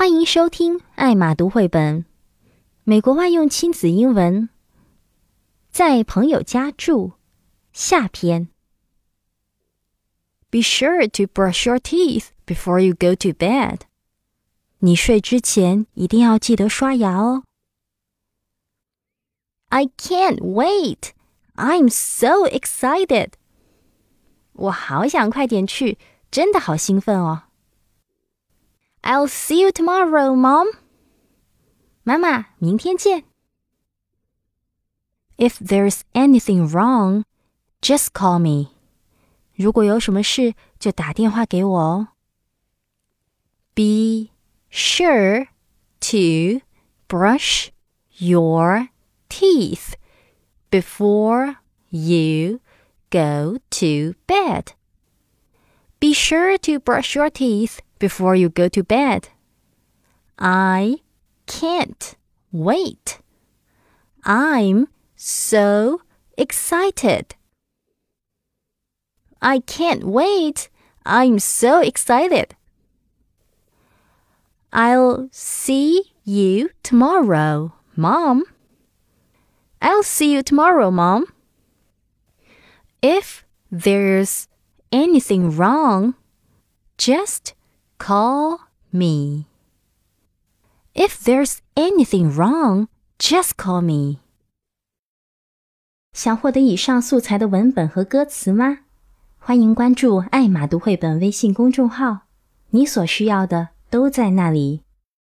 欢迎收听艾玛读绘本，美国万用亲子英文，在朋友家住下篇。Be sure to brush your teeth before you go to bed。你睡之前一定要记得刷牙哦。I can't wait. I'm so excited. 我好想快点去，真的好兴奋哦。I'll see you tomorrow, Mom. 妈妈，明天见。If there's anything wrong, just call me. 如果有什么事，就打电话给我哦。Be sure to brush your teeth before you go to bed. Be sure to brush your teeth before you go to bed. I can't wait. I'm so excited. I can't wait. I'm so excited. I'll see you tomorrow, Mom. I'll see you tomorrow, Mom. If there's anything wrong, just call me. If there's anything wrong, just call me. 想获得以上素材的文本和歌词吗？欢迎关注“爱马读绘本”微信公众号，你所需要的都在那里。